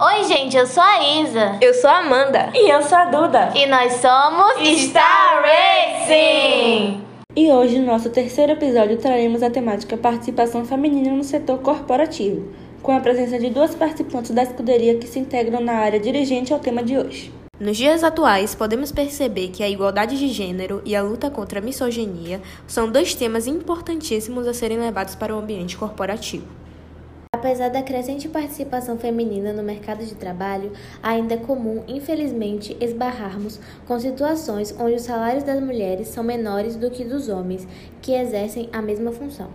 Oi, gente, eu sou a Isa. Eu sou a Amanda. E eu sou a Duda. E nós somos Star Racing! E hoje, no nosso terceiro episódio, traremos a temática participação feminina no setor corporativo, com a presença de duas participantes da escuderia que se integram na área dirigente ao tema de hoje. Nos dias atuais, podemos perceber que a igualdade de gênero e a luta contra a misoginia são dois temas importantíssimos a serem levados para o ambiente corporativo. Apesar da crescente participação feminina no mercado de trabalho, ainda é comum, infelizmente, esbarrarmos com situações onde os salários das mulheres são menores do que dos homens que exercem a mesma função.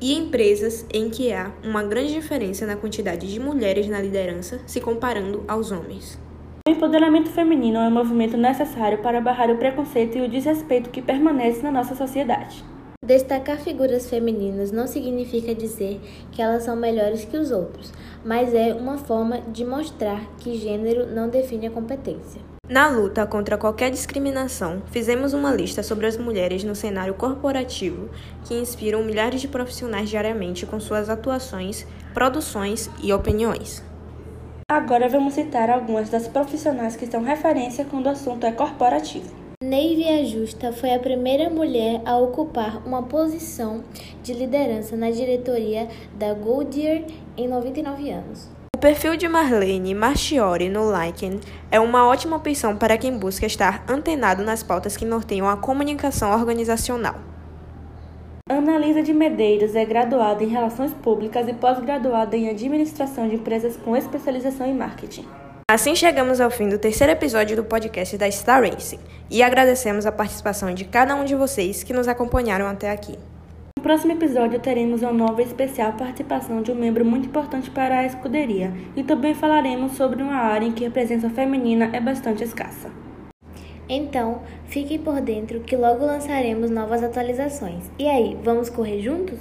E empresas em que há uma grande diferença na quantidade de mulheres na liderança se comparando aos homens. O empoderamento feminino é um movimento necessário para barrar o preconceito e o desrespeito que permanece na nossa sociedade. Destacar figuras femininas não significa dizer que elas são melhores que os outros, mas é uma forma de mostrar que gênero não define a competência. Na luta contra qualquer discriminação, fizemos uma lista sobre as mulheres no cenário corporativo que inspiram milhares de profissionais diariamente com suas atuações, produções e opiniões. Agora vamos citar algumas das profissionais que são referência quando o assunto é corporativo. Neive Ajusta foi a primeira mulher a ocupar uma posição de liderança na diretoria da Goodyear em 99 anos. O perfil de Marlene Marchiori no Lycan é uma ótima opção para quem busca estar antenado nas pautas que norteiam a comunicação organizacional. Ana Lisa de Medeiros é graduada em Relações Públicas e pós-graduada em Administração de Empresas com especialização em Marketing. Assim chegamos ao fim do terceiro episódio do podcast da Star Racing e agradecemos a participação de cada um de vocês que nos acompanharam até aqui. No próximo episódio teremos uma nova e especial participação de um membro muito importante para a escuderia e também falaremos sobre uma área em que a presença feminina é bastante escassa. Então, fiquem por dentro que logo lançaremos novas atualizações. E aí, vamos correr juntos?